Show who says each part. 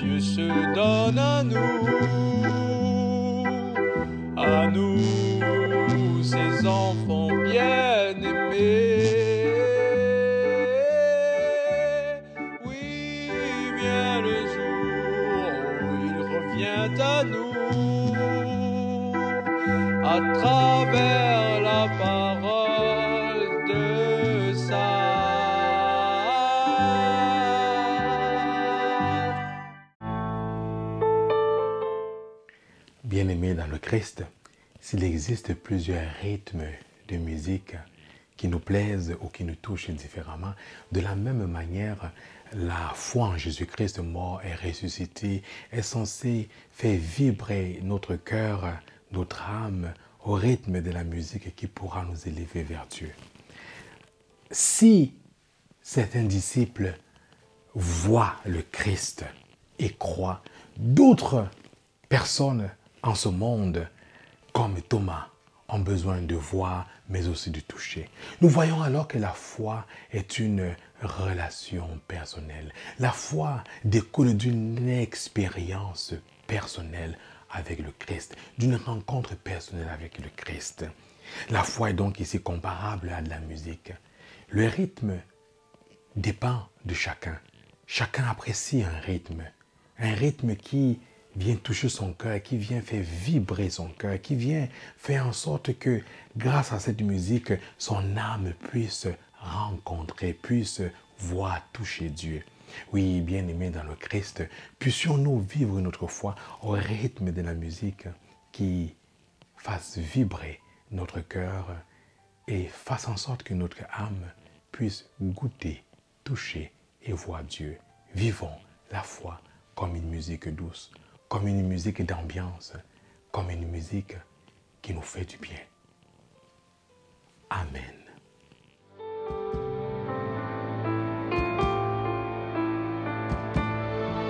Speaker 1: Dieu se donne à nous, à nous, ses enfants bien-aimés. Oui, vient le jour où il revient à nous, à travers la parole
Speaker 2: Bien-aimés dans le Christ, s'il existe plusieurs rythmes de musique qui nous plaisent ou qui nous touchent différemment, de la même manière, la foi en Jésus-Christ mort et ressuscité est censée faire vibrer notre cœur, notre âme au rythme de la musique qui pourra nous élever vers Dieu. Si certains disciples voient le Christ et croient, d'autres personnes en ce monde, comme Thomas, ont besoin de voir, mais aussi de toucher. Nous voyons alors que la foi est une relation personnelle. La foi découle d'une expérience personnelle avec le Christ, d'une rencontre personnelle avec le Christ. La foi est donc ici comparable à de la musique. Le rythme dépend de chacun. Chacun apprécie un rythme. Un rythme qui vient toucher son cœur, qui vient faire vibrer son cœur, qui vient faire en sorte que grâce à cette musique, son âme puisse rencontrer, puisse voir toucher Dieu. Oui, bien-aimés dans le Christ, puissions-nous vivre notre foi au rythme de la musique qui fasse vibrer notre cœur et fasse en sorte que notre âme puisse goûter, toucher et voir Dieu. Vivons la foi comme une musique douce, comme une musique d'ambiance, comme une musique qui nous fait du bien. Amen.